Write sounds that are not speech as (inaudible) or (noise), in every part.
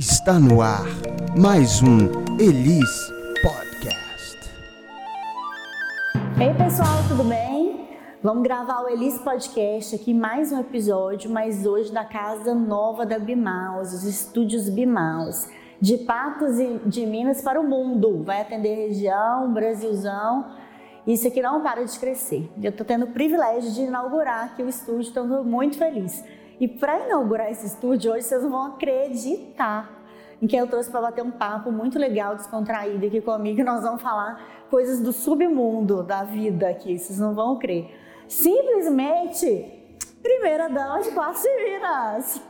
Está no ar mais um Elis Podcast. Ei pessoal, tudo bem? Vamos gravar o Elis Podcast aqui, mais um episódio, mas hoje da casa nova da Bimaus, os estúdios Bimaus, de Patos e de Minas para o mundo. Vai atender região, Brasilzão. Isso aqui não para de crescer. Eu estou tendo o privilégio de inaugurar aqui o estúdio, estou muito feliz. E para inaugurar esse estúdio hoje, vocês vão acreditar em que eu trouxe para bater um papo muito legal, descontraído aqui comigo. Nós vamos falar coisas do submundo da vida aqui, vocês não vão crer. Simplesmente, primeira dama de Patos de Minas.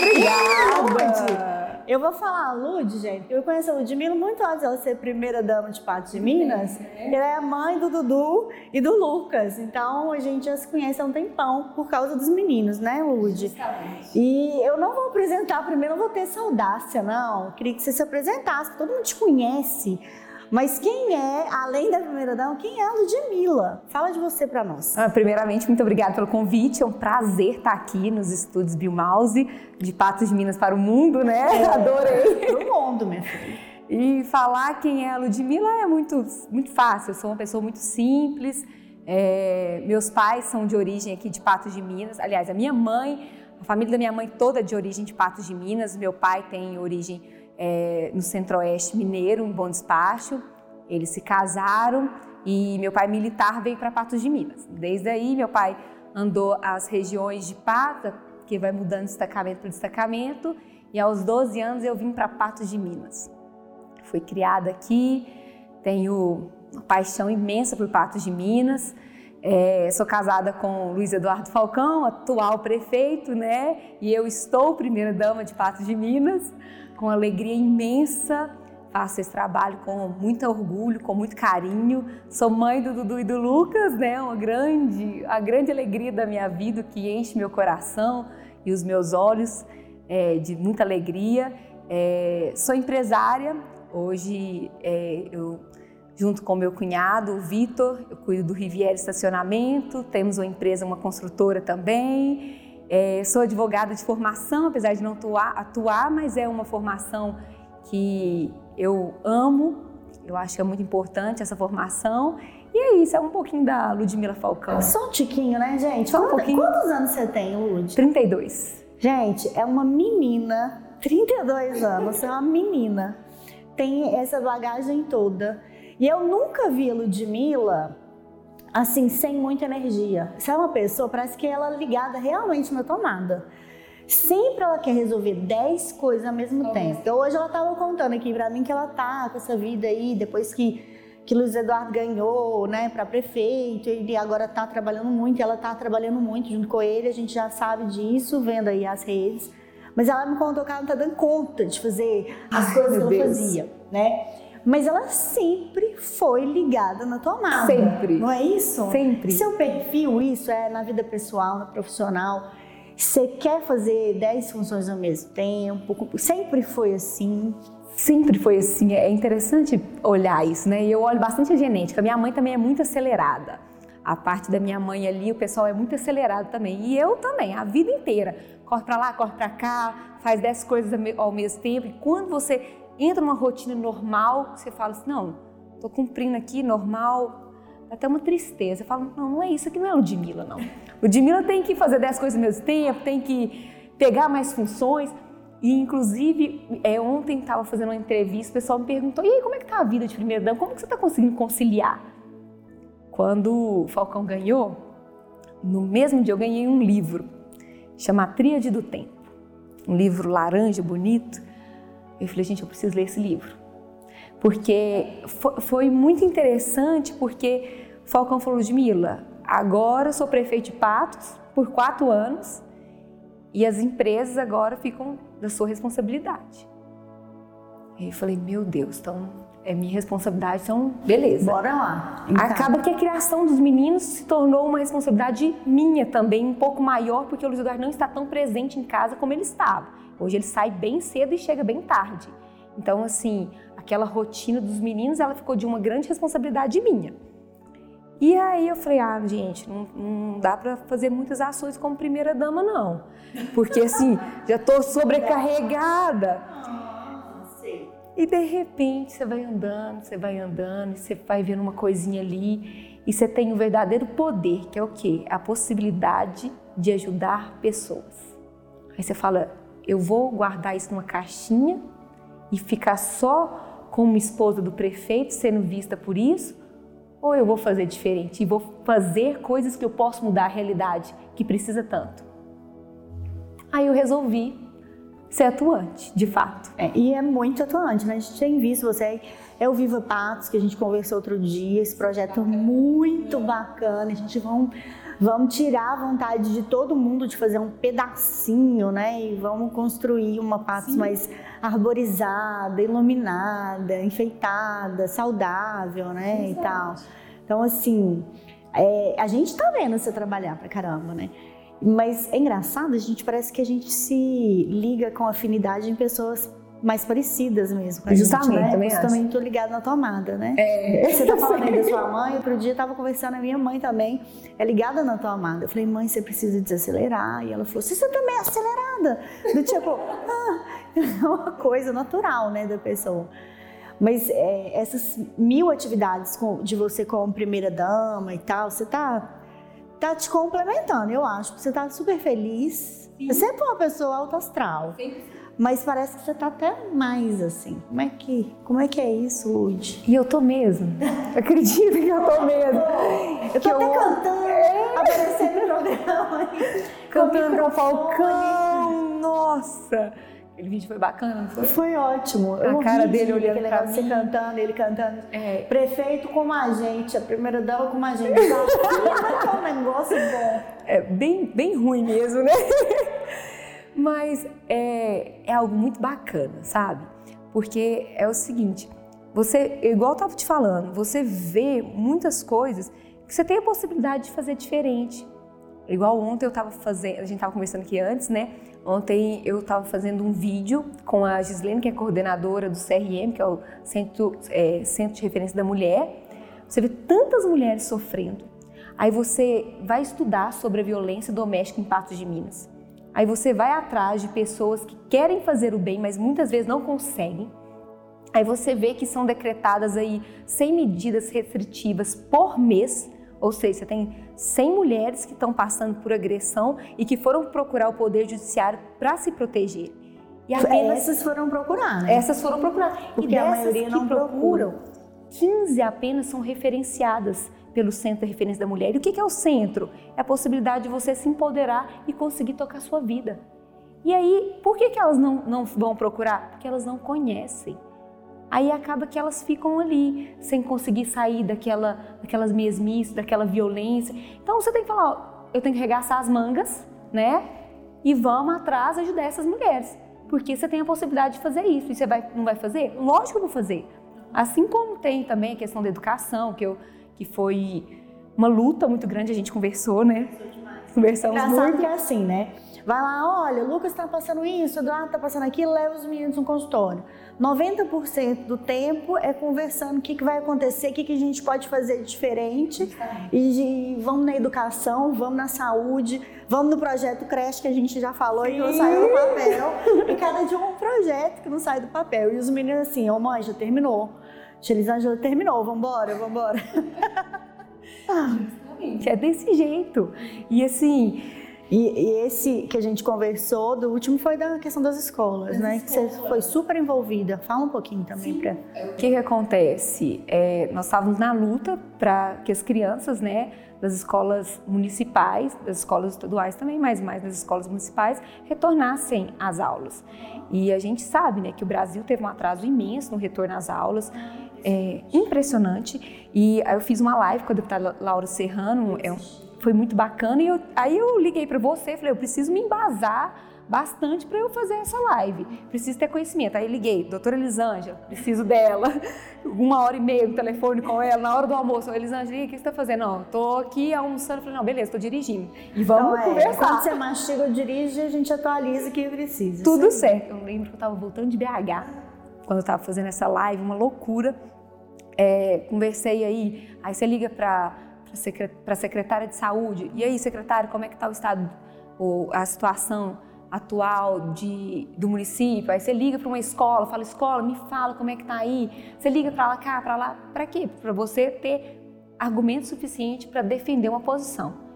Obrigada! Eu vou falar a Lud, gente. Eu conheço a Ludmilla muito antes dela ser primeira dama de Patos de Minas. Ela é a mãe do Dudu e do Lucas. Então a gente já se conhece há um tempão por causa dos meninos, né, Lud? E eu não vou apresentar primeiro, não vou ter essa audácia, não. Eu queria que você se apresentasse, todo mundo te conhece. Mas quem é, além da primeira dama, quem é a Ludmilla? Fala de você para nós. Ah, primeiramente, muito obrigada pelo convite. É um prazer estar aqui nos estúdios Biomouse, de Patos de Minas para o mundo, né? É, (laughs) Adorei. Para o mundo, minha filha. E falar quem é a Ludmilla é muito, muito fácil. Eu sou uma pessoa muito simples. É, meus pais são de origem aqui de Patos de Minas. Aliás, a minha mãe, a família da minha mãe toda é de origem de Patos de Minas. Meu pai tem origem é, no centro-oeste mineiro, em Bom Despacho. Eles se casaram e meu pai militar veio para Patos de Minas. Desde aí, meu pai andou as regiões de Pata, que vai mudando de destacamento para destacamento, e aos 12 anos eu vim para Patos de Minas. Fui criada aqui, tenho uma paixão imensa por Patos de Minas. É, sou casada com Luiz Eduardo Falcão, atual prefeito, né? E eu estou primeira dama de Patos de Minas com alegria imensa. Faço esse trabalho com muito orgulho, com muito carinho. Sou mãe do Dudu e do Lucas, né? Uma grande, a grande alegria da minha vida que enche meu coração e os meus olhos é, de muita alegria. É, sou empresária. Hoje é, eu junto com meu cunhado, o Vitor, eu cuido do Riviera Estacionamento, temos uma empresa, uma construtora também. É, sou advogada de formação, apesar de não atuar, atuar, mas é uma formação que eu amo, eu acho que é muito importante essa formação. E é isso, é um pouquinho da Ludmila Falcão. Só um tiquinho, né, gente? Só um pouquinho. Quantos anos você tem, Lud? 32. Gente, é uma menina, 32 anos, é uma menina. Tem essa bagagem toda. E eu nunca vi a Ludmilla assim, sem muita energia. Se é uma pessoa, parece que ela é ligada realmente na tomada. Sempre ela quer resolver 10 coisas ao mesmo tempo. Então, hoje ela estava contando aqui para mim que ela tá com essa vida aí, depois que, que Luiz Eduardo ganhou, né, para prefeito, ele agora está trabalhando muito, ela está trabalhando muito junto com ele, a gente já sabe disso, vendo aí as redes. Mas ela me contou que ela não está dando conta de fazer as Ai, coisas que ela Deus. fazia, né? Mas ela sempre foi ligada na tomada. Sempre. Não é isso? Sempre. Seu perfil, isso é na vida pessoal, na profissional. Você quer fazer 10 funções ao mesmo tempo? Sempre foi assim? Sempre foi assim. É interessante olhar isso, né? E eu olho bastante a genética. Minha mãe também é muito acelerada. A parte da minha mãe ali, o pessoal é muito acelerado também. E eu também, a vida inteira. Corre para lá, corre para cá, faz 10 coisas ao mesmo tempo. E quando você entra numa rotina normal, você fala assim, não, estou cumprindo aqui, normal, até uma tristeza. Eu falo, não, não é isso aqui, não é Ludmilla, não. Ludmilla tem que fazer dez coisas ao mesmo tempo, tem que pegar mais funções. E, inclusive, é, ontem estava fazendo uma entrevista, o pessoal me perguntou, e aí, como é que tá a vida de primeira dama? Como que você está conseguindo conciliar? Quando o Falcão ganhou, no mesmo dia eu ganhei um livro, chama Tríade do Tempo. Um livro laranja, bonito, eu falei, gente, eu preciso ler esse livro. Porque foi muito interessante, porque Falcão falou de Mila, agora eu sou prefeito de Patos por quatro anos e as empresas agora ficam da sua responsabilidade. E eu falei, meu Deus, então é minha responsabilidade, então beleza. Bora lá. Então. Acaba que a criação dos meninos se tornou uma responsabilidade minha também, um pouco maior, porque o Luiz Eduardo não está tão presente em casa como ele estava. Hoje ele sai bem cedo e chega bem tarde. Então, assim, aquela rotina dos meninos, ela ficou de uma grande responsabilidade minha. E aí eu falei, ah, gente, não, não dá para fazer muitas ações como primeira dama, não. Porque assim, já tô sobrecarregada. E de repente você vai andando, você vai andando, você vai vendo uma coisinha ali, e você tem um verdadeiro poder, que é o quê? A possibilidade de ajudar pessoas. Aí você fala, eu vou guardar isso numa caixinha e ficar só como esposa do prefeito sendo vista por isso? Ou eu vou fazer diferente e vou fazer coisas que eu posso mudar a realidade que precisa tanto? Aí eu resolvi ser atuante, de fato. É, e é muito atuante, né? A gente tem visto você é o Viva Patos, que a gente conversou outro dia, esse projeto muito bacana, a gente vão vamos tirar a vontade de todo mundo de fazer um pedacinho, né? E vamos construir uma Patos Sim. mais arborizada, iluminada, enfeitada, saudável, né? Exato. E tal. Então, assim, é, a gente tá vendo você trabalhar pra caramba, né? Mas é engraçado, a gente parece que a gente se liga com afinidade em pessoas mais parecidas mesmo. Com Justamente, gente, né? também Eu também tô ligada na tomada, né? É. Você tá falando aí da sua mãe, outro dia eu tava conversando, a minha mãe também é ligada na tomada. Eu falei, mãe, você precisa desacelerar. E ela falou, você também é acelerada. Do tipo, (laughs) ah, (laughs) é uma coisa natural, né, da pessoa. Mas é, essas mil atividades com, de você como primeira dama e tal, você tá tá te complementando, eu acho. Você tá super feliz. Sim. Você sempre é uma pessoa alto astral. Sim. Mas parece que você tá até mais assim. Como é que, como é, que é isso, Lud? E eu tô mesmo. (laughs) Acredita que eu tô mesmo. Eu tô até eu... cantando, é. aparecendo no programa. (laughs) Cantando com o Falcão. Nossa! Aquele vídeo foi bacana, não foi? Foi ótimo. A eu cara dele olhando pra mim. Você cantando, ele cantando. É. Prefeito como a gente, a primeira dama como a gente. Mas é um negócio bom. É bem, bem ruim mesmo, né? (laughs) Mas é, é algo muito bacana, sabe? Porque é o seguinte, você, igual eu estava te falando, você vê muitas coisas que você tem a possibilidade de fazer diferente. Igual ontem eu estava fazendo, a gente estava conversando aqui antes, né? Ontem eu estava fazendo um vídeo com a Gislene, que é coordenadora do CRM, que é o Centro, é, Centro de Referência da Mulher. Você vê tantas mulheres sofrendo. Aí você vai estudar sobre a violência doméstica em Patos de Minas. Aí você vai atrás de pessoas que querem fazer o bem, mas muitas vezes não conseguem. Aí você vê que são decretadas aí 100 medidas restritivas por mês ou seja, você tem 100 mulheres que estão passando por agressão e que foram procurar o Poder Judiciário para se proteger. E apenas, essas foram procurar, né? Essas foram procurar. Porque e a maioria não procuram, procura. 15 apenas são referenciadas pelo Centro de Referência da Mulher. E o que é o centro? É a possibilidade de você se empoderar e conseguir tocar a sua vida. E aí, por que, que elas não, não vão procurar? Porque elas não conhecem. Aí acaba que elas ficam ali, sem conseguir sair daquela, daquelas mesmices, daquela violência. Então você tem que falar, ó, eu tenho que regaçar as mangas, né? E vamos atrás ajudar essas mulheres. Porque você tem a possibilidade de fazer isso. E você vai, não vai fazer? Lógico que eu vou fazer. Assim como tem também a questão da educação, que, eu, que foi uma luta muito grande, a gente conversou, né? Conversamos Engraçado muito. que é assim, né? Vai lá, olha, o Lucas está passando isso, o Eduardo está passando aquilo, leva os meninos no consultório. 90% do tempo é conversando o que, que vai acontecer, o que, que a gente pode fazer diferente. E, e, vamos na educação, vamos na saúde, vamos no projeto creche que a gente já falou Sim. e não saiu do papel. E cada dia um projeto que não sai do papel. E os meninos assim, ô oh, mãe, já terminou. Elisângela terminou, vambora, vambora. (laughs) é desse jeito. E assim, e, e, esse que a gente conversou, do último foi da questão das escolas, das né? Escolas. Que você foi super envolvida. Fala um pouquinho também para. O que, que acontece? É, nós estávamos na luta para que as crianças, né, das escolas municipais, das escolas estaduais também, mas mais das escolas municipais, retornassem às aulas. E a gente sabe, né, que o Brasil teve um atraso imenso no retorno às aulas. É, impressionante. E aí eu fiz uma live com a deputada Laura Serrano, é foi muito bacana. E eu, aí eu liguei para você e falei, eu preciso me embasar bastante para eu fazer essa live. Preciso ter conhecimento. Aí liguei, doutora Elisângela, preciso dela. (laughs) Uma hora e meia no telefone com ela, na hora do almoço. Elisângela, o que você está fazendo? Não, tô aqui almoçando. falei, não, beleza, estou dirigindo. E vamos então, é, conversar. Quando você mastiga ou dirige, a gente atualiza o que precisa. Tudo certo. Eu lembro que eu estava voltando de BH, quando eu estava fazendo essa live, uma loucura. É, conversei aí, aí você liga para a secretária de saúde. E aí, secretária, como é que está o estado, ou a situação atual de, do município? Aí você liga para uma escola, fala, escola, me fala como é que está aí. Você liga para lá, cá, para lá. Para quê? Para você ter argumento suficiente para defender uma posição.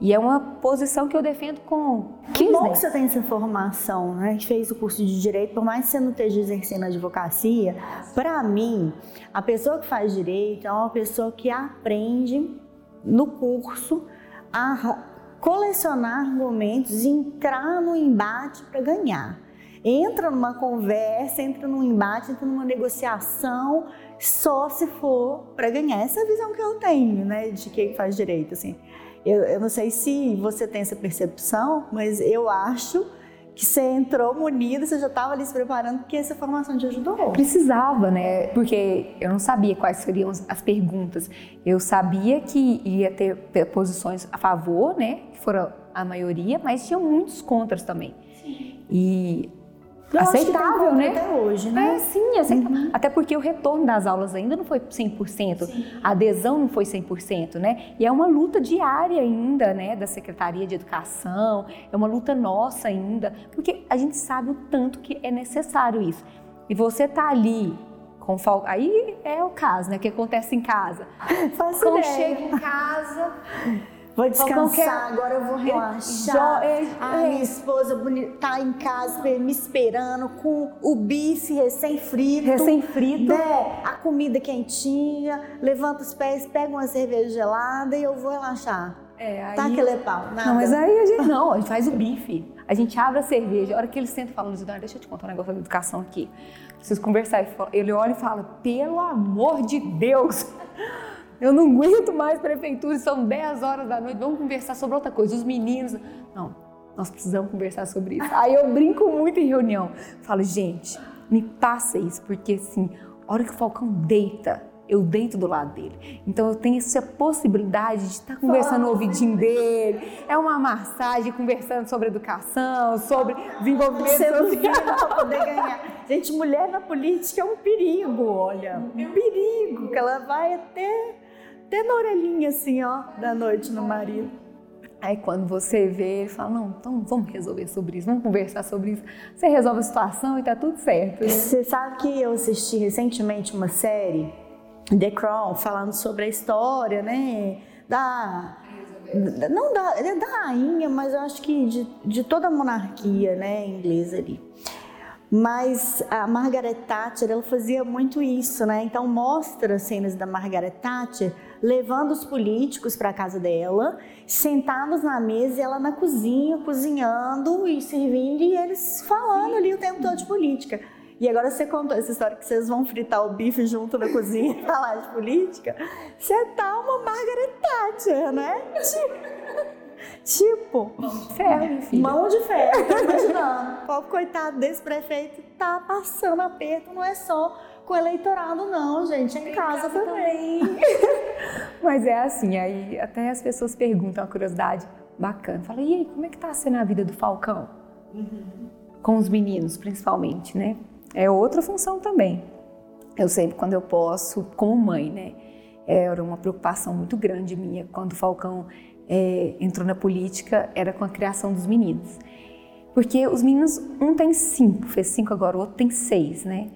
E é uma posição que eu defendo com 15 Que bom que você tem essa formação, né? Que fez o curso de Direito, por mais que você não esteja exercendo a advocacia, para mim, a pessoa que faz Direito é uma pessoa que aprende no curso a colecionar argumentos e entrar no embate para ganhar. Entra numa conversa, entra num embate, entra numa negociação, só se for para ganhar. Essa é a visão que eu tenho, né, de quem faz direito, assim. Eu, eu não sei se você tem essa percepção, mas eu acho que você entrou munida, você já estava ali se preparando, porque essa formação te ajudou. Precisava, né? Porque eu não sabia quais seriam as perguntas. Eu sabia que ia ter posições a favor, né? Que foram a maioria, mas tinha muitos contras também. Sim. E eu aceitável, né? Até hoje, né? É, sim, aceitável. Uhum. Até porque o retorno das aulas ainda não foi 100%, sim. a adesão não foi 100%, né? E é uma luta diária ainda, né, da Secretaria de Educação, é uma luta nossa ainda, porque a gente sabe o tanto que é necessário isso. E você tá ali com falta. Aí é o caso, né? Que acontece em casa. (laughs) Faço Quando ideia. chega em casa, Vou descansar, agora eu vou relaxar. A minha esposa tá em casa me esperando com o bife recém-frito. Recém-frito. Né? A comida quentinha, levanta os pés, pega uma cerveja gelada e eu vou relaxar. É, aí... Tá aquele pau, nada. Não, mas aí a gente (laughs) não, a gente faz o bife. A gente abre a cerveja. A hora que ele senta e fala, deixa eu te contar um negócio da educação aqui. Preciso conversar. Ele olha e fala, pelo amor de Deus. Eu não aguento mais prefeitura, são 10 horas da noite, vamos conversar sobre outra coisa. Os meninos. Não, nós precisamos conversar sobre isso. Aí eu brinco muito em reunião. Falo, gente, me passa isso, porque assim, a hora que o Falcão deita, eu deito do lado dele. Então eu tenho essa possibilidade de estar conversando no ouvidinho dele. É uma massagem conversando sobre educação, sobre desenvolvimento social. para poder ganhar. Gente, mulher na política é um perigo, olha. Um perigo, que ela vai até até na orelhinha assim, ó, da noite no marido. Aí quando você vê, ele fala, não, então vamos resolver sobre isso, vamos conversar sobre isso. Você resolve a situação e tá tudo certo. Né? Você sabe que eu assisti recentemente uma série, The Crown, falando sobre a história, né, da... Não da, é da rainha, mas eu acho que de, de toda a monarquia, né, inglesa ali. Mas a Margaret Thatcher, ela fazia muito isso, né? Então mostra cenas da Margaret Thatcher levando os políticos para a casa dela, sentados na mesa e ela na cozinha, cozinhando e servindo e eles falando ali o tempo todo de política. E agora você contou essa história que vocês vão fritar o bife junto na cozinha e falar de política. Você tá uma Margaret Thatcher, né? Tipo, mão de ferro, filha. Mão de ferro, tô imaginando. O pobre coitado desse prefeito tá passando aperto, não é só com o eleitorado, não, gente, é em casa, casa também. (laughs) Mas é assim, aí até as pessoas perguntam, uma curiosidade bacana. Fala, e aí, como é que tá sendo a vida do Falcão? Uhum. Com os meninos, principalmente, né? É outra função também. Eu sempre, quando eu posso, como mãe, né? Era uma preocupação muito grande minha quando o Falcão é, entrou na política, era com a criação dos meninos. Porque os meninos, um tem cinco, fez cinco agora, o outro tem seis, né?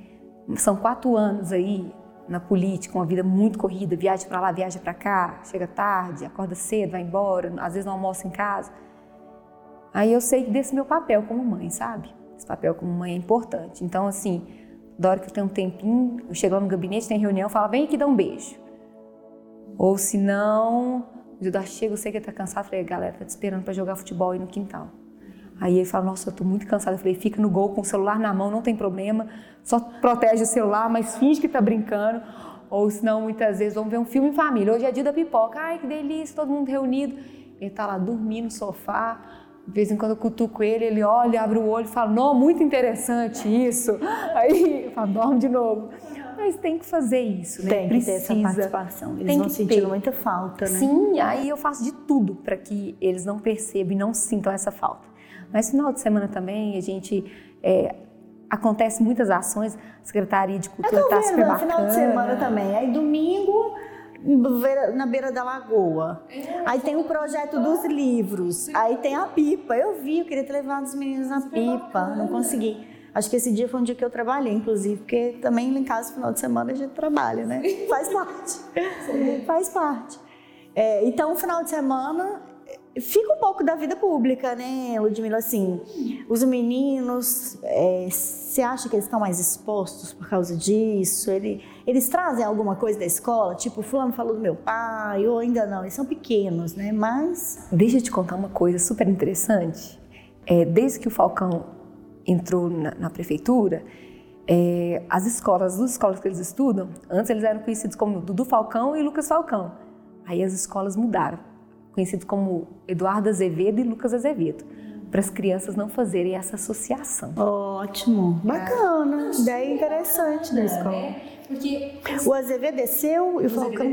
São quatro anos aí na política, uma vida muito corrida, viaja para lá, viaja para cá, chega tarde, acorda cedo, vai embora, às vezes não almoça em casa. Aí eu sei desse meu papel como mãe, sabe? Esse papel como mãe é importante. Então, assim, da hora que eu tenho um tempinho, eu chego lá no gabinete, tem reunião, fala, vem aqui dar um beijo. Ou se não, o Judá chega, eu sei que tá cansado, falei, galera, tá te esperando para jogar futebol aí no quintal. Aí ele fala, nossa, eu tô muito cansada. Eu falei, fica no gol com o celular na mão, não tem problema, só protege o celular, mas finge que tá brincando. Ou senão, muitas vezes, vamos ver um filme em família. Hoje é dia da pipoca, ai que delícia, todo mundo reunido. Ele tá lá dormindo no sofá, de vez em quando eu cutuco ele, ele olha, abre o olho e fala, não, muito interessante isso. (laughs) Aí eu falo, dorme de novo. Mas tem que fazer isso, né? Tem que Precisa. ter essa participação. Eles tem vão sentindo muita falta, né? Sim, aí eu faço de tudo para que eles não percebam e não sintam essa falta. Mas final de semana também a gente é, acontece muitas ações, a Secretaria de Cultura está super bacana. final de semana também. Aí domingo na beira da lagoa. Aí tem o projeto dos livros. Aí tem a pipa. Eu vi, eu queria ter levado os meninos na pipa, não consegui. Acho que esse dia foi um dia que eu trabalhei, inclusive, porque também em casa, final de semana, a gente trabalha, né? Faz parte. Faz parte. É, então, final de semana, fica um pouco da vida pública, né, Ludmilla? Assim, os meninos, é, você acha que eles estão mais expostos por causa disso? Ele, eles trazem alguma coisa da escola? Tipo, fulano falou do meu pai, ou ainda não? Eles são pequenos, né? Mas... Deixa eu te contar uma coisa super interessante. É, desde que o Falcão entrou na, na prefeitura, é, as escolas, as escolas que eles estudam, antes eles eram conhecidos como Dudu Falcão e Lucas Falcão. Aí as escolas mudaram conhecidos como Eduardo Azevedo e Lucas Azevedo, para as crianças não fazerem essa associação. Ótimo, bacana, é. ideia interessante da escola. É, porque o Azevedo desceu e o Falcão.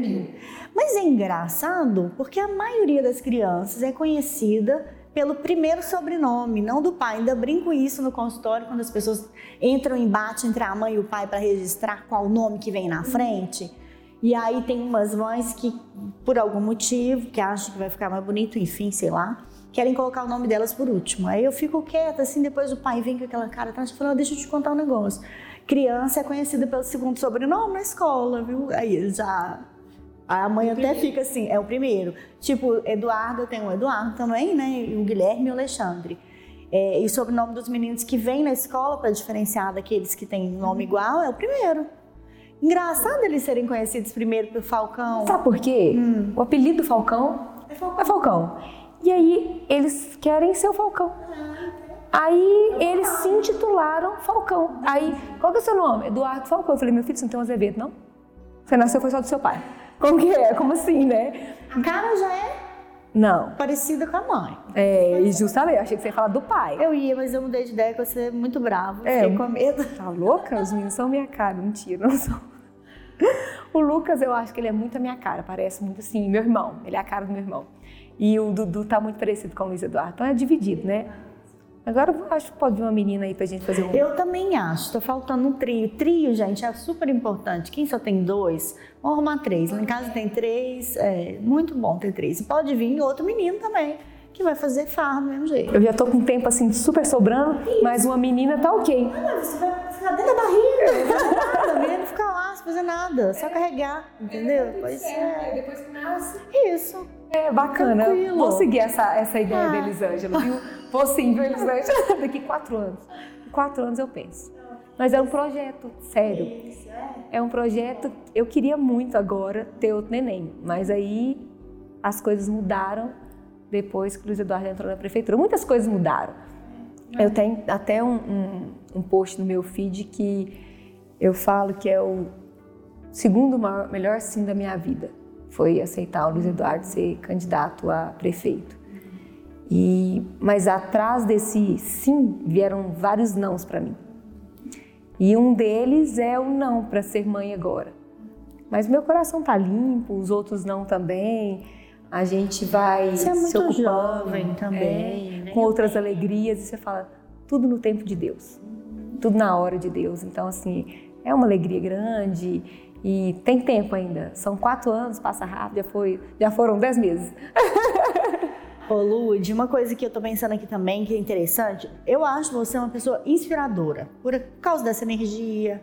Mas é engraçado porque a maioria das crianças é conhecida pelo primeiro sobrenome, não do pai. Ainda brinco isso no consultório quando as pessoas entram em embate entre a mãe e o pai para registrar qual nome que vem na frente. E aí tem umas mães que, por algum motivo, que acham que vai ficar mais bonito, enfim, sei lá, querem colocar o nome delas por último. Aí eu fico quieta, assim, depois o pai vem com aquela cara atrás e fala, deixa eu te contar um negócio. Criança é conhecida pelo segundo sobrenome na escola, viu? Aí já... A mãe até fica assim, é o primeiro. Tipo, Eduardo, tem o Eduardo também, né? E o Guilherme e o Alexandre. É, e o sobrenome dos meninos que vêm na escola, para diferenciar daqueles que têm nome igual, é o primeiro. Engraçado eles serem conhecidos primeiro pelo Falcão. Sabe por quê? Hum. O apelido do Falcão é Falcão. é Falcão. E aí eles querem ser o Falcão. Aí eles se intitularam Falcão. Aí, qual que é o seu nome? Eduardo Falcão. Eu falei, meu filho, você não tem um Azevedo, não? Você nasceu foi só do seu pai. Como que é? Como assim, né? A cara já é não. Parecida com a mãe. É, e justamente, eu achei que você ia falar do pai. Eu ia, mas eu mudei de ideia que você é muito bravo. É, fiquei com medo. Tá louca? Os meninos são minha cara. Mentira, não são. O Lucas, eu acho que ele é muito a minha cara. Parece muito assim, meu irmão. Ele é a cara do meu irmão. E o Dudu tá muito parecido com o Luiz Eduardo. Então é dividido, né? Agora eu acho que pode vir uma menina aí pra gente fazer um. Eu também acho. Tô faltando um trio. Trio, gente, é super importante. Quem só tem dois, vamos arrumar três. Lá em casa tem três. É muito bom ter três. E pode vir outro menino também que vai fazer farra do mesmo jeito. Eu já tô com um tempo assim super sobrando, Isso. mas uma menina tá ok. Ah, você vai ficar dentro da barriga, a menina fica lá sem fazer nada, só carregar, entendeu? É, depois, é, depois que nasce. Isso. É bacana. Tranquilo. Vou seguir essa, essa ideia ah. da Elisângela, viu? Vou sim, viu, Elisângela? (laughs) Daqui quatro anos. Quatro anos eu penso. Mas é um projeto, sério. É um projeto. Eu queria muito agora ter outro neném, mas aí as coisas mudaram depois que o Luiz Eduardo entrou na prefeitura. Muitas coisas mudaram. Eu tenho até um, um, um post no meu feed que eu falo que é o segundo maior, melhor sim da minha vida foi aceitar o Luiz Eduardo ser candidato a prefeito. E, mas atrás desse sim vieram vários nãos para mim. E um deles é o não para ser mãe agora. Mas meu coração tá limpo, os outros não também. A gente vai você é muito se ocupando jovem também, é, né? com outras alegrias e você fala tudo no tempo de Deus, tudo na hora de Deus. Então assim é uma alegria grande e tem tempo ainda. São quatro anos, passa rápido, já, foi, já foram dez meses. (laughs) Ô Lud, uma coisa que eu tô pensando aqui também, que é interessante, eu acho você uma pessoa inspiradora, por causa dessa energia,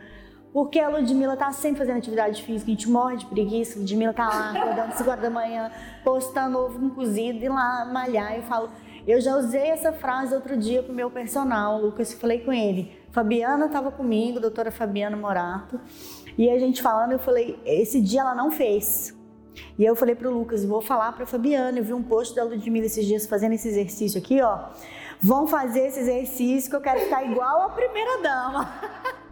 porque a Ludmilla tá sempre fazendo atividade física, a gente morre de preguiça, a Ludmilla tá lá acordando 5 horas da manhã, postando ovo cozido e lá malhar. Eu falo, eu já usei essa frase outro dia pro meu personal, Lucas, falei com ele. Fabiana estava comigo, doutora Fabiana Morato, e a gente falando, eu falei, esse dia ela não fez. E eu falei pro Lucas, vou falar pra Fabiana, eu vi um post da Ludmilla esses dias fazendo esse exercício aqui, ó. Vão fazer esse exercício que eu quero ficar igual a primeira dama. (laughs)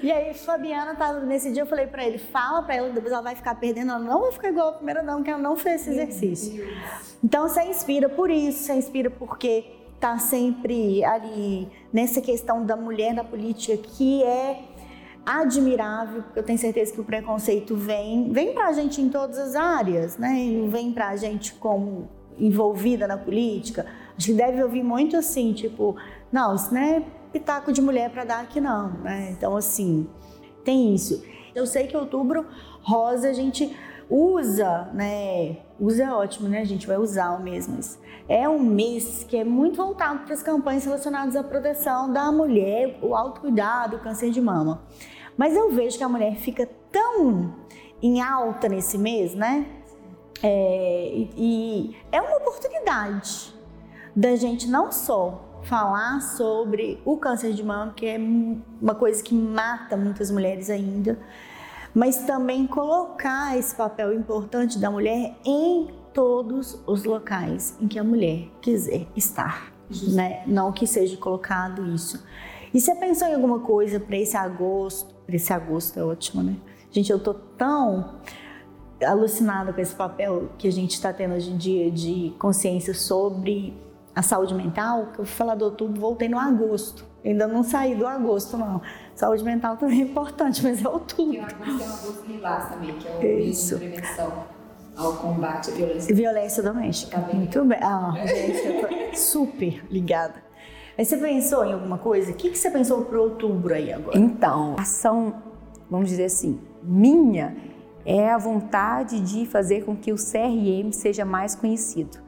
E aí, Fabiana tá nesse dia, eu falei para ele, fala para ela, depois ela vai ficar perdendo, ela não vai ficar igual a primeira dama, que ela não fez esse exercício. Então, você inspira por isso, você inspira porque tá sempre ali nessa questão da mulher na política que é admirável, porque eu tenho certeza que o preconceito vem, vem para a gente em todas as áreas, né? E vem para a gente como envolvida na política. Acho que deve ouvir muito assim, tipo, não, isso não é pitaco de mulher para dar aqui não, né? Então assim, tem isso. Eu sei que outubro rosa a gente usa, né? Usa é ótimo, né? A gente vai usar o mesmo. É um mês que é muito voltado para as campanhas relacionadas à proteção da mulher, o autocuidado, o câncer de mama. Mas eu vejo que a mulher fica tão em alta nesse mês, né? É, e, é uma oportunidade da gente não só falar sobre o câncer de mama, que é uma coisa que mata muitas mulheres ainda, mas também colocar esse papel importante da mulher em todos os locais em que a mulher quiser estar, né? Não que seja colocado isso. E você pensou em alguma coisa para esse agosto? Esse agosto é ótimo, né? Gente, eu tô tão alucinada com esse papel que a gente está tendo hoje em dia de consciência sobre a saúde mental, que eu fui falar do outubro, voltei no agosto. Ainda não saí do agosto, não. Saúde mental também é importante, mas é outubro. E o agosto é um agosto lilás também, que é o mês de prevenção ao combate à violência. Violência doméstica. Tá bem. Muito bem. Ah, gente, eu tô super ligada. Aí você pensou em alguma coisa? O que, que você pensou para outubro aí agora? Então, ação, vamos dizer assim, minha é a vontade de fazer com que o CRM seja mais conhecido.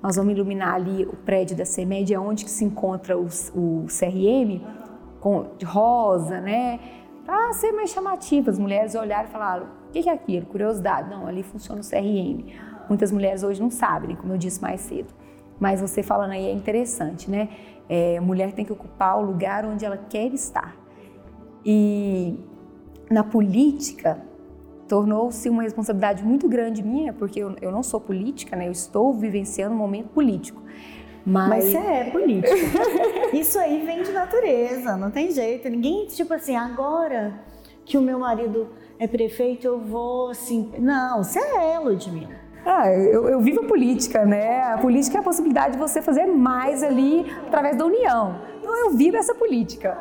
Nós vamos iluminar ali o prédio da CEMED, onde que se encontra o, o CRM, com, rosa, né? Para ser mais chamativo, as mulheres olharem e falaram, o que é aquilo? Curiosidade. Não, ali funciona o CRM. Muitas mulheres hoje não sabem, como eu disse mais cedo. Mas você falando aí é interessante, né? É, a mulher tem que ocupar o lugar onde ela quer estar. E na política, tornou-se uma responsabilidade muito grande minha, porque eu, eu não sou política, né? Eu estou vivenciando um momento político. Mas, Mas você é política. (laughs) Isso aí vem de natureza, não tem jeito. Ninguém, tipo assim, agora que o meu marido é prefeito, eu vou assim. Não, você é, Ludmilla. Ah, eu, eu vivo a política, né? A política é a possibilidade de você fazer mais ali através da união. Então eu vivo essa política.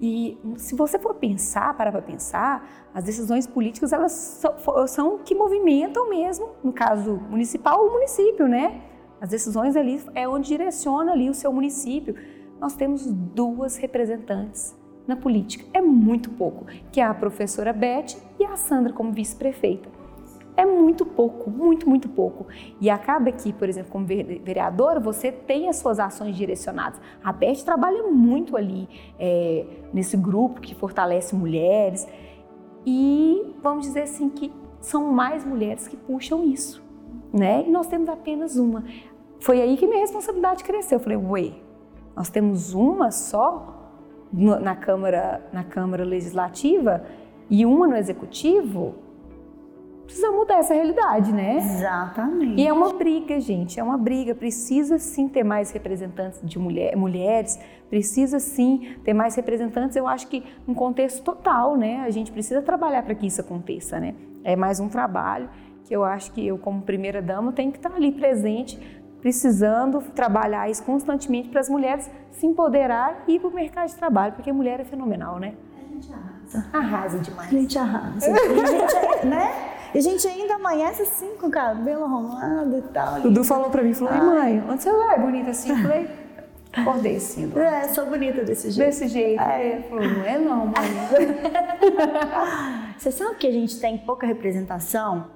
E se você for pensar, parar para pensar, as decisões políticas elas são, que movimentam mesmo, no caso municipal, o município, né? As decisões ali é onde direciona ali o seu município. Nós temos duas representantes na política. É muito pouco, que é a professora Beth e a Sandra como vice-prefeita. É muito pouco, muito, muito pouco. E acaba que, por exemplo, como vereadora, você tem as suas ações direcionadas. A Beth trabalha muito ali é, nesse grupo que fortalece mulheres. E vamos dizer assim que são mais mulheres que puxam isso, né? E nós temos apenas uma. Foi aí que minha responsabilidade cresceu. Eu falei, ué, nós temos uma só na Câmara, na Câmara Legislativa e uma no Executivo? Precisa mudar essa realidade, né? Exatamente. E é uma briga, gente, é uma briga. Precisa sim ter mais representantes de mulher, mulheres, precisa sim ter mais representantes. Eu acho que num contexto total, né? A gente precisa trabalhar para que isso aconteça, né? É mais um trabalho que eu acho que eu, como primeira dama, tenho que estar ali presente, precisando trabalhar isso constantemente para as mulheres se empoderar e ir para o mercado de trabalho, porque a mulher é fenomenal, né? A gente arrasa. Arrasa demais. A gente arrasa. A gente, né? E a gente ainda amanhece assim com o cabelo arrumado e tal. Dudu falou pra mim, falou, Ai, mãe, onde você vai bonita assim? Eu falei, acordei assim. É, sou bonita desse jeito. Desse jeito. É. Falou, não é não, mãe. (laughs) você sabe que a gente tem pouca representação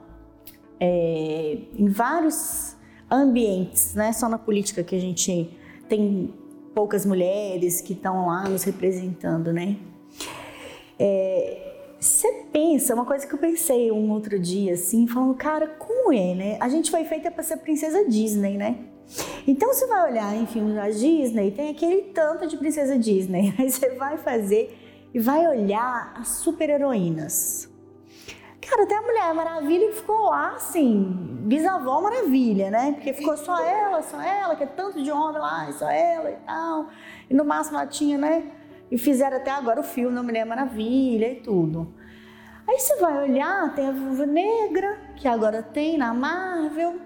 é, em vários ambientes, não é só na política que a gente tem poucas mulheres que estão lá nos representando, né? É, você pensa, uma coisa que eu pensei um outro dia, assim, falando, cara, como é, né? A gente foi feita para ser princesa Disney, né? Então você vai olhar em filmes da Disney, tem aquele tanto de princesa Disney. (laughs) Aí você vai fazer e vai olhar as super heroínas. Cara, até a Mulher Maravilha ficou lá, assim, bisavó maravilha, né? Porque ficou só ela, só ela, que é tanto de homem lá, só ela e tal. E no máximo ela tinha, né? E fizeram até agora o filme da Mulher Maravilha e tudo. Aí você vai olhar, tem a Viúva Negra, que agora tem na Marvel.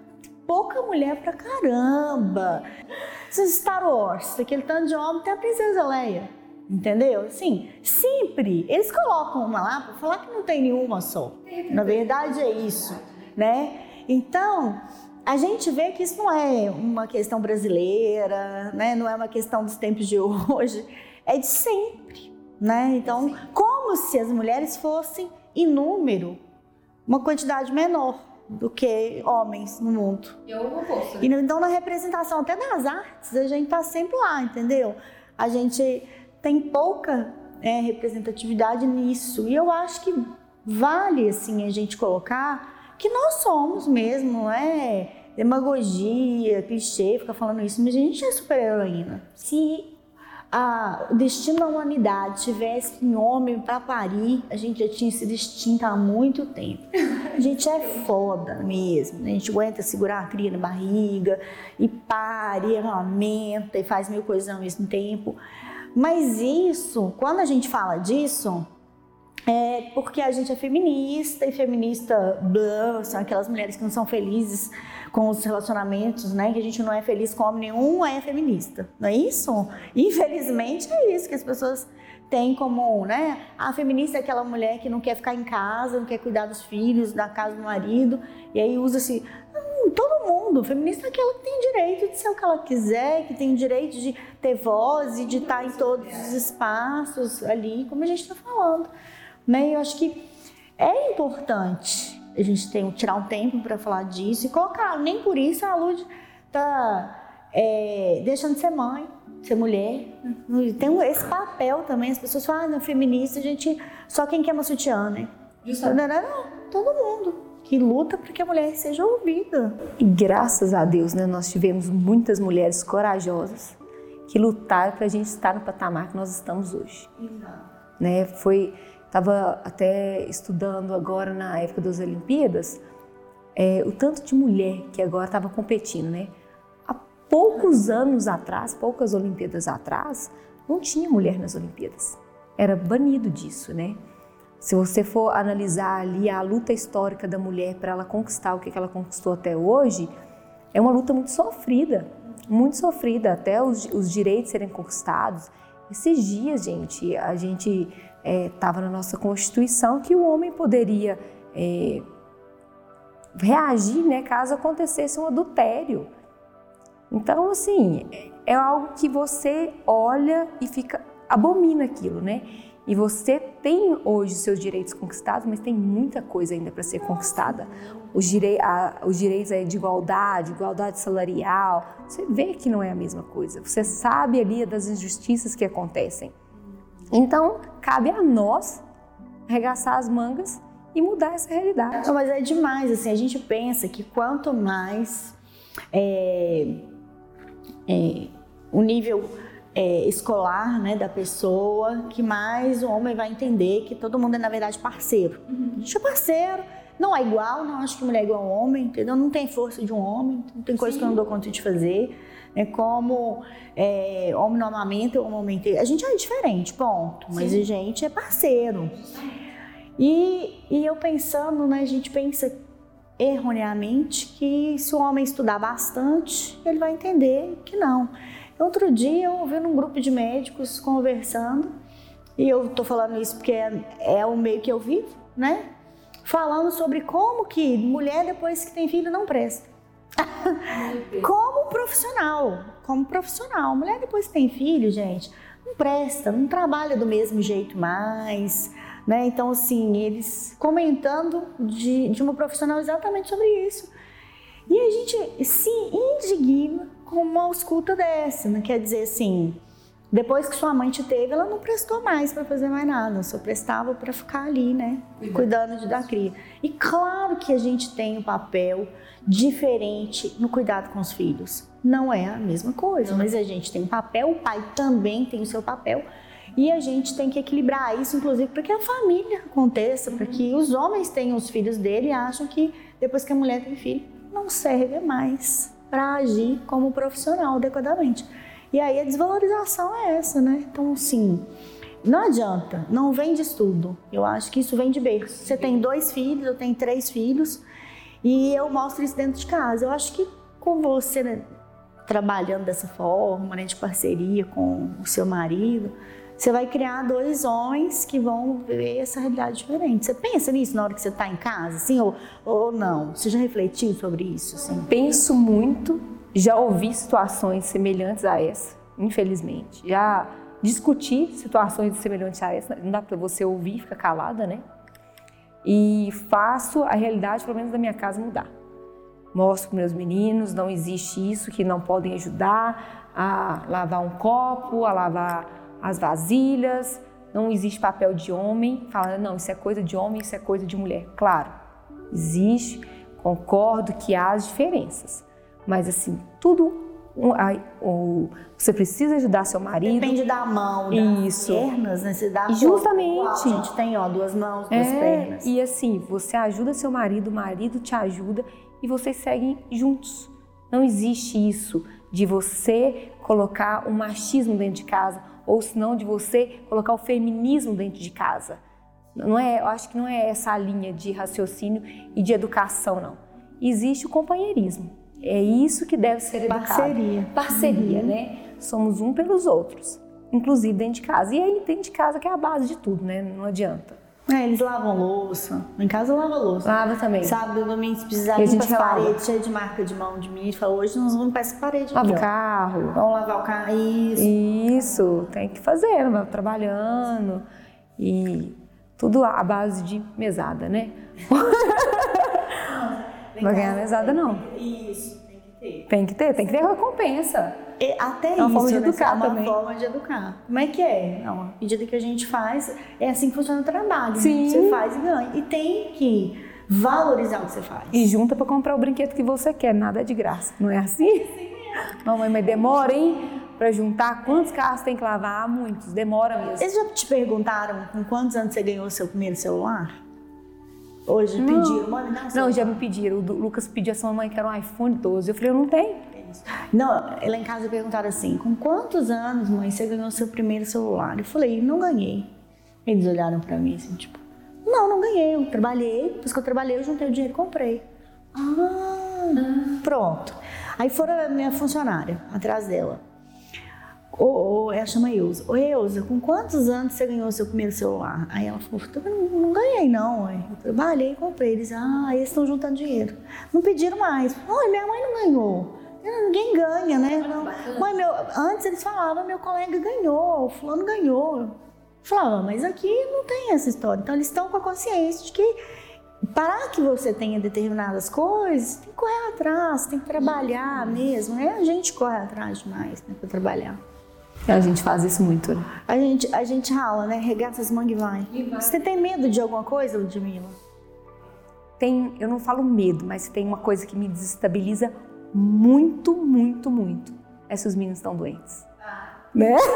Pouca mulher pra caramba. Star Wars, aquele tanto de homem, tem a Princesa Leia. Entendeu? Sim, sempre eles colocam uma lá para falar que não tem nenhuma só. Na verdade é isso, né? Então, a gente vê que isso não é uma questão brasileira, né? Não é uma questão dos tempos de (laughs) hoje é de sempre, né? Então, como se as mulheres fossem em número uma quantidade menor do que homens no mundo. Eu oposto. E então na representação até das artes, a gente tá sempre lá, entendeu? A gente tem pouca é, representatividade nisso. E eu acho que vale assim a gente colocar que nós somos mesmo, é demagogia, clichê, ficar falando isso, mas a gente é super heroína. Se a, o destino da humanidade tivesse um homem para parir, a gente já tinha sido extinta há muito tempo. A gente é foda mesmo, né? a gente aguenta segurar a cria na barriga e pare, e amamenta e faz mil coisas ao mesmo tempo. Mas isso, quando a gente fala disso, é porque a gente é feminista e feminista blá, são aquelas mulheres que não são felizes com os relacionamentos, né? Que a gente não é feliz com homem nenhum, é feminista, não é isso? Infelizmente é isso que as pessoas têm como, né? A feminista é aquela mulher que não quer ficar em casa, não quer cuidar dos filhos, da casa do marido, e aí usa-se hum, todo mundo. Feminista é aquela que tem direito de ser o que ela quiser, que tem direito de ter voz e de estar em todos os espaços ali, como a gente está falando. Né? Eu acho que é importante a gente tem, tirar um tempo para falar disso e colocar. Nem por isso a Lud tá é, deixando de ser mãe, ser mulher. Tem esse papel também. As pessoas falam, ah, não, feminista, a gente. Só quem quer uma sutiã, né? Não, não, não, todo mundo que luta para que a mulher seja ouvida. E graças a Deus, né, nós tivemos muitas mulheres corajosas que lutaram para a gente estar no patamar que nós estamos hoje. Exato. Né, foi Estava até estudando agora na época das Olimpíadas é, o tanto de mulher que agora estava competindo, né? Há poucos anos atrás, poucas Olimpíadas atrás, não tinha mulher nas Olimpíadas. Era banido disso, né? Se você for analisar ali a luta histórica da mulher para ela conquistar o que ela conquistou até hoje, é uma luta muito sofrida, muito sofrida, até os, os direitos serem conquistados. Esses dias, gente, a gente estava é, na nossa Constituição que o homem poderia é, reagir né, caso acontecesse um adultério. Então, assim, é algo que você olha e fica abomina aquilo, né? E você tem hoje seus direitos conquistados, mas tem muita coisa ainda para ser conquistada. Os, direi a, os direitos de igualdade, igualdade salarial, você vê que não é a mesma coisa. Você sabe ali das injustiças que acontecem. Então, cabe a nós arregaçar as mangas e mudar essa realidade. Não, mas é demais, assim, a gente pensa que quanto mais é, é, o nível é, escolar né, da pessoa, que mais o homem vai entender que todo mundo é, na verdade, parceiro. Uhum. A gente é parceiro, não é igual, não acho que mulher é igual a homem, entendeu? Não tem força de um homem, não tem coisa Sim. que eu não dou conta de fazer né, como é, homem no amamento, homem amamento. A gente é diferente, ponto. Mas Sim. a gente é parceiro. E, e eu pensando, né, a gente pensa erroneamente que se o homem estudar bastante, ele vai entender que não. Outro dia eu ouvi num grupo de médicos conversando, e eu tô falando isso porque é, é o meio que eu vivo, né? Falando sobre como que mulher depois que tem filho não presta. como profissional, como profissional. Mulher depois que tem filho, gente, não presta, não trabalha do mesmo jeito mais, né? Então, assim, eles comentando de, de uma profissional exatamente sobre isso. E a gente se indigna com uma escuta dessa, né? Quer dizer assim, depois que sua mãe te teve, ela não prestou mais para fazer mais nada, só prestava para ficar ali, né? Cuidando de da cria. E claro que a gente tem um papel diferente no cuidado com os filhos. Não é a mesma coisa, mas a gente tem um papel, o pai também tem o seu papel. E a gente tem que equilibrar isso, inclusive, para que a família aconteça, para que os homens tenham os filhos dele e acham que depois que a mulher tem filho, não serve mais para agir como profissional adequadamente. E aí a desvalorização é essa, né? Então, assim, não adianta, não vem de estudo. Eu acho que isso vem de berço. Você tem dois filhos, eu tenho três filhos, e eu mostro isso dentro de casa. Eu acho que com você né, trabalhando dessa forma, né, de parceria com o seu marido, você vai criar dois homens que vão ver essa realidade diferente. Você pensa nisso na hora que você está em casa, assim, ou, ou não? Você já refletiu sobre isso? Assim? Penso muito já ouvi situações semelhantes a essa, infelizmente. Já discuti situações semelhantes a essa, não dá para você ouvir e ficar calada, né? E faço a realidade, pelo menos da minha casa, mudar. Mostro para meus meninos, não existe isso, que não podem ajudar a lavar um copo, a lavar as vasilhas, não existe papel de homem. Fala, não, isso é coisa de homem, isso é coisa de mulher. Claro, existe, concordo que há as diferenças, mas assim, tudo você precisa ajudar seu marido. Depende da mão, das Isso. pernas, né? Você dá Justamente. A gente tem, ó, duas mãos, duas É, pernas. E assim, você ajuda seu marido, o marido te ajuda e vocês seguem juntos. Não existe isso de você colocar o machismo dentro de casa ou senão de você colocar o feminismo dentro de casa. Não é, eu acho que não é essa a linha de raciocínio e de educação, não. Existe o companheirismo. É isso que deve ser educado. Parceria. Parceria, né? Somos um pelos outros, inclusive dentro de casa. E aí dentro de casa que é a base de tudo, né? Não adianta. É, eles lavam louça. Em casa lava louça. Lava também. Sábado domingo, se precisar limpar as paredes, cheio de marca de mão de mim. Fala, hoje nós vamos limpar essa parede Lava o carro. Vamos lavar o carro. Isso. Isso, tem que fazer, vai trabalhando. E tudo à base de mesada, né? (laughs) Vai ganhar mesada, não. Isso, tem que ter. Tem que ter, tem que ter recompensa. E até É uma isso, forma de né? educar é uma também. forma de educar. Como é que é? Não, à medida que a gente faz, é assim que funciona o trabalho. né? Sim. Você faz e ganha. E tem que valorizar o que você faz. E junta pra comprar o brinquedo que você quer, nada é de graça. Não é assim? Mamãe, mas demora, hein? Pra juntar quantos carros tem que lavar? Muitos, demora mesmo. Eles já te perguntaram com quantos anos você ganhou o seu primeiro celular? Hoje pediram, mãe, me dá Não, já me pediram. O Lucas pediu a sua mãe que era um iPhone 12. Eu falei, eu não tenho. Não, lá em casa perguntaram assim: com quantos anos, mãe, você ganhou seu primeiro celular? Eu falei: não ganhei. Eles olharam pra mim assim, tipo: não, não ganhei. Eu trabalhei, depois que eu trabalhei, eu juntei o dinheiro e comprei. Ah, pronto. Aí foram a minha funcionária atrás dela. Ô, ela chama Eusa. Ô, Eusa, com quantos anos você ganhou seu primeiro celular? Aí ela falou, "Também não, não ganhei não, ué. eu trabalhei e comprei. Eles, ah, eles estão juntando dinheiro. Não pediram mais. Oi, minha mãe não ganhou. Ah, Ninguém ganha, né? Não. Mãe, meu, antes eles falavam, meu colega ganhou, o fulano ganhou. Eu falava, mas aqui não tem essa história. Então eles estão com a consciência de que para que você tenha determinadas coisas, tem que correr atrás, tem que trabalhar mesmo. né? A gente corre atrás demais né, para trabalhar. A gente faz isso muito, né? A gente, a gente rala, né? Regaça as mangas e vai. Você tem medo de alguma coisa, Ludmilla? Tem, eu não falo medo, mas tem uma coisa que me desestabiliza muito, muito, muito. É se os meninos estão doentes. Né? (laughs)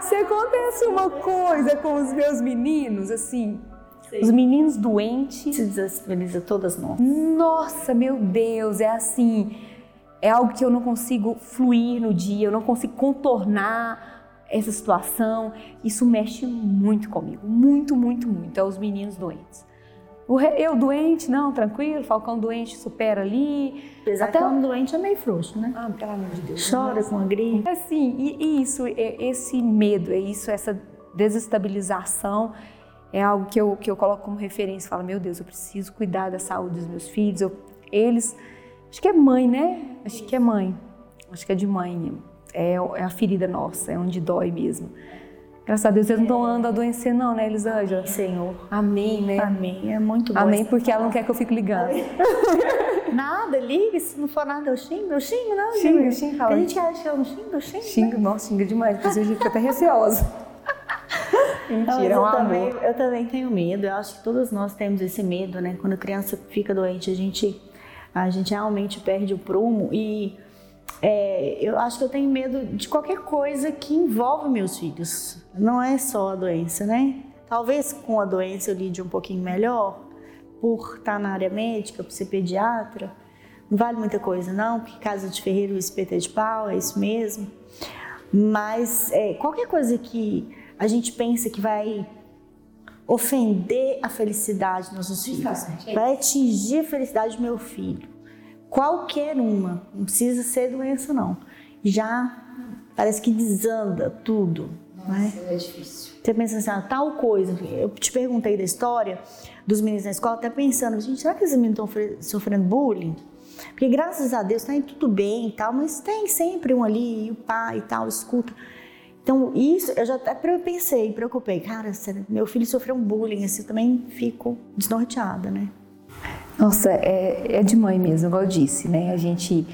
Se acontece uma coisa com os meus meninos, assim, os meninos doentes, Se desestabiliza todas nós. nossa, meu Deus, é assim, é algo que eu não consigo fluir no dia, eu não consigo contornar essa situação. Isso mexe muito comigo, muito, muito, muito. É os meninos doentes. Eu doente, não, tranquilo, Falcão doente, supera ali. Apesar Até que o- homem doente é meio frouxo, né? Ah, pelo amor de Deus. Chora com a gripe. Assim, e, e isso, é- esse medo, é isso, essa desestabilização é algo que eu, que eu coloco como referência. Falo, meu Deus, eu preciso cuidar da saúde dos meus filhos. Eu- eles, acho que é mãe, né? Acho que é mãe. Acho que é de mãe. É, é a ferida nossa, é onde dói mesmo. Graças a Deus, eles não estão andando a adoecer, não, né, Elisângela? Senhor. Amém, né? Amém. É muito bom. Amém, porque ela não quer que eu fique ligando. (laughs) Nada, liga. Se não for nada, eu xingo. Eu xingo, não. Xinga, liga. xinga, fala. Tem gente acha que eu não xingo, eu xingo. Xinga, nossa, xinga demais. Depois a gente fica até receosa. (laughs) Mentira, é eu, amor. também, eu também tenho medo. Eu acho que todos nós temos esse medo, né? Quando a criança fica doente, a gente, a gente realmente perde o prumo. E é, eu acho que eu tenho medo de qualquer coisa que envolve meus filhos. Não é só a doença, né? Talvez com a doença eu lide um pouquinho melhor, por estar na área médica, por ser pediatra. Não vale muita coisa, não, porque casa de ferreiro, o espeto é de pau, é isso mesmo. Mas é, qualquer coisa que a gente pensa que vai ofender a felicidade dos nossos filhos, é vai atingir a felicidade do meu filho. Qualquer uma, não precisa ser doença, não. Já parece que desanda tudo. né? É difícil. Você pensa assim, ah, tal coisa. Eu te perguntei da história dos meninos na escola, até pensando, gente, será que esses meninos estão sofrendo bullying? Porque graças a Deus tá indo tudo bem e tal, mas tem sempre um ali, e o pai e tal, escuta. Então, isso eu já até pensei, preocupei. Cara, meu filho sofreu um bullying, assim, eu também fico desnorteada, né? Nossa, é, é de mãe mesmo, igual eu disse, né? A gente,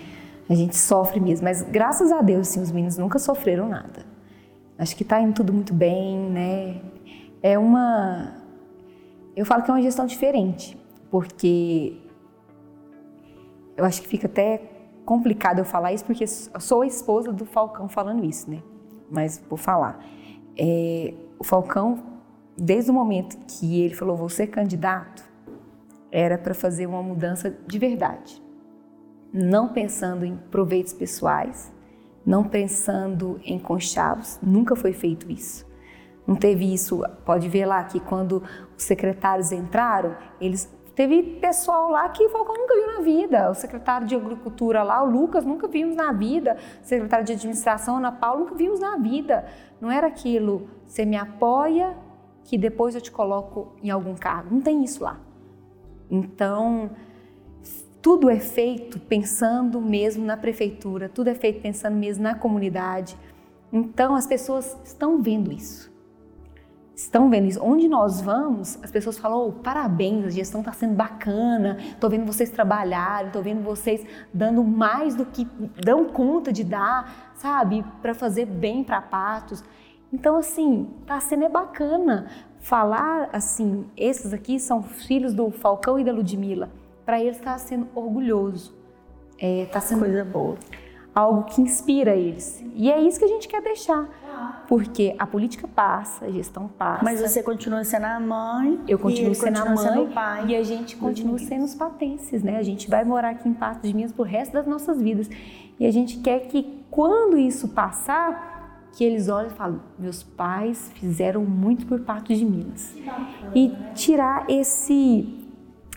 a gente sofre mesmo, mas graças a Deus, assim, os meninos nunca sofreram nada. Acho que tá indo tudo muito bem, né? É uma. Eu falo que é uma gestão diferente, porque eu acho que fica até complicado eu falar isso, porque sou a esposa do Falcão falando isso, né? Mas vou falar. É, o Falcão, desde o momento que ele falou, vou ser candidato, era para fazer uma mudança de verdade. Não pensando em proveitos pessoais, não pensando em conchavos, nunca foi feito isso. Não teve isso, pode ver lá que quando os secretários entraram, eles teve pessoal lá que o Falcão nunca viu na vida. O secretário de Agricultura lá, o Lucas, nunca vimos na vida. O secretário de Administração, Ana Paula, nunca vimos na vida. Não era aquilo, você me apoia, que depois eu te coloco em algum cargo. Não tem isso lá. Então, tudo é feito pensando mesmo na prefeitura, tudo é feito pensando mesmo na comunidade. Então, as pessoas estão vendo isso. Estão vendo isso. Onde nós vamos, as pessoas falam: oh, parabéns, a gestão está sendo bacana, estou vendo vocês trabalharem, estou vendo vocês dando mais do que dão conta de dar, sabe, para fazer bem para Patos. Então, assim, tá sendo é bacana falar assim, esses aqui são filhos do Falcão e da Ludmilla. Para eles está sendo orgulhoso, é, sendo coisa boa, algo que inspira eles. E é isso que a gente quer deixar, porque a política passa, a gestão passa. Mas você continua sendo a mãe. Eu continuo sendo a mãe pai, e a gente continua sendo os patenses, né? A gente vai morar aqui em Patos de Minas pro resto das nossas vidas. E a gente quer que quando isso passar que eles olham e falam: meus pais fizeram muito por Patos de Minas. E tirar esse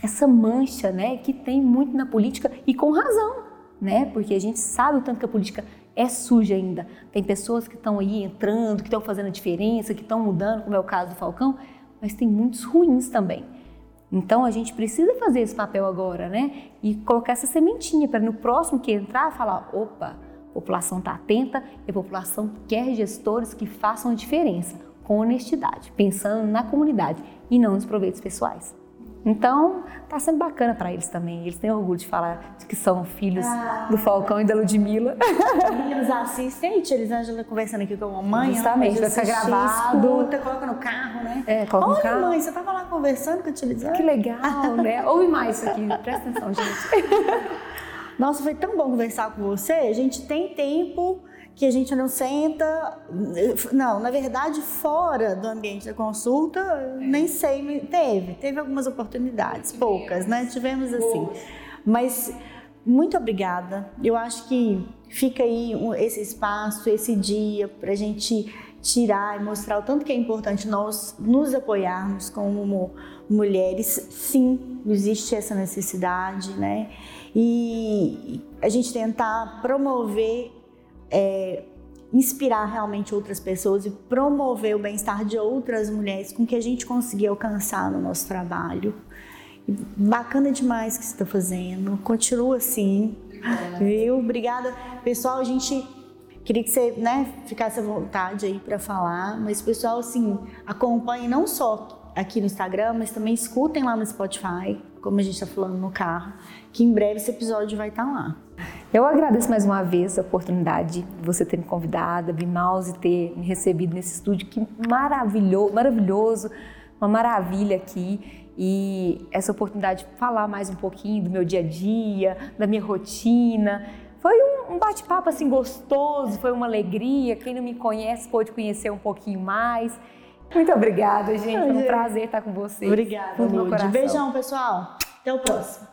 essa mancha, né, que tem muito na política e com razão, né? Porque a gente sabe o tanto que a política é suja ainda. Tem pessoas que estão aí entrando, que estão fazendo a diferença, que estão mudando, como é o caso do Falcão, mas tem muitos ruins também. Então a gente precisa fazer esse papel agora, né? E colocar essa sementinha para no próximo que entrar falar, opa, a população está atenta e a população quer gestores que façam a diferença com honestidade, pensando na comunidade e não nos proveitos pessoais. Então, está sendo bacana para eles também. Eles têm orgulho de falar de que são filhos ah, do Falcão e da Ludmilla. Eles assistem, a Elisângela conversando aqui com a mamãe. Justamente, vai ficar gravado. Escuta, coloca no carro, né? É, coloca Olha, no carro. mãe, você estava lá conversando com a Elisângela? Que legal, né? (laughs) Ouve mais isso aqui, presta atenção, gente. Nossa, foi tão bom conversar com você. A gente tem tempo que a gente não senta. Não, na verdade, fora do ambiente da consulta, nem sei, teve. Teve algumas oportunidades, poucas, né? Tivemos assim. Mas muito obrigada. Eu acho que fica aí esse espaço, esse dia, para a gente tirar e mostrar o tanto que é importante nós nos apoiarmos como mulheres. Sim, existe essa necessidade, né? e a gente tentar promover, é, inspirar realmente outras pessoas e promover o bem-estar de outras mulheres com que a gente conseguir alcançar no nosso trabalho. Bacana demais que você está fazendo, continua assim, viu? Obrigada, pessoal. A gente queria que você né, ficasse à vontade aí para falar, mas pessoal, assim, acompanhe não só aqui no Instagram, mas também escutem lá no Spotify, como a gente está falando no carro que em breve esse episódio vai estar tá lá. Eu agradeço mais uma vez a oportunidade de você ter me convidado, a Mouse ter me recebido nesse estúdio que maravilhoso, maravilhoso, uma maravilha aqui e essa oportunidade de falar mais um pouquinho do meu dia a dia, da minha rotina. Foi um, um bate-papo assim gostoso, foi uma alegria. Quem não me conhece pôde conhecer um pouquinho mais. Muito obrigada, gente. Foi um prazer estar com vocês. Obrigada, Beijão, pessoal. Até o próximo.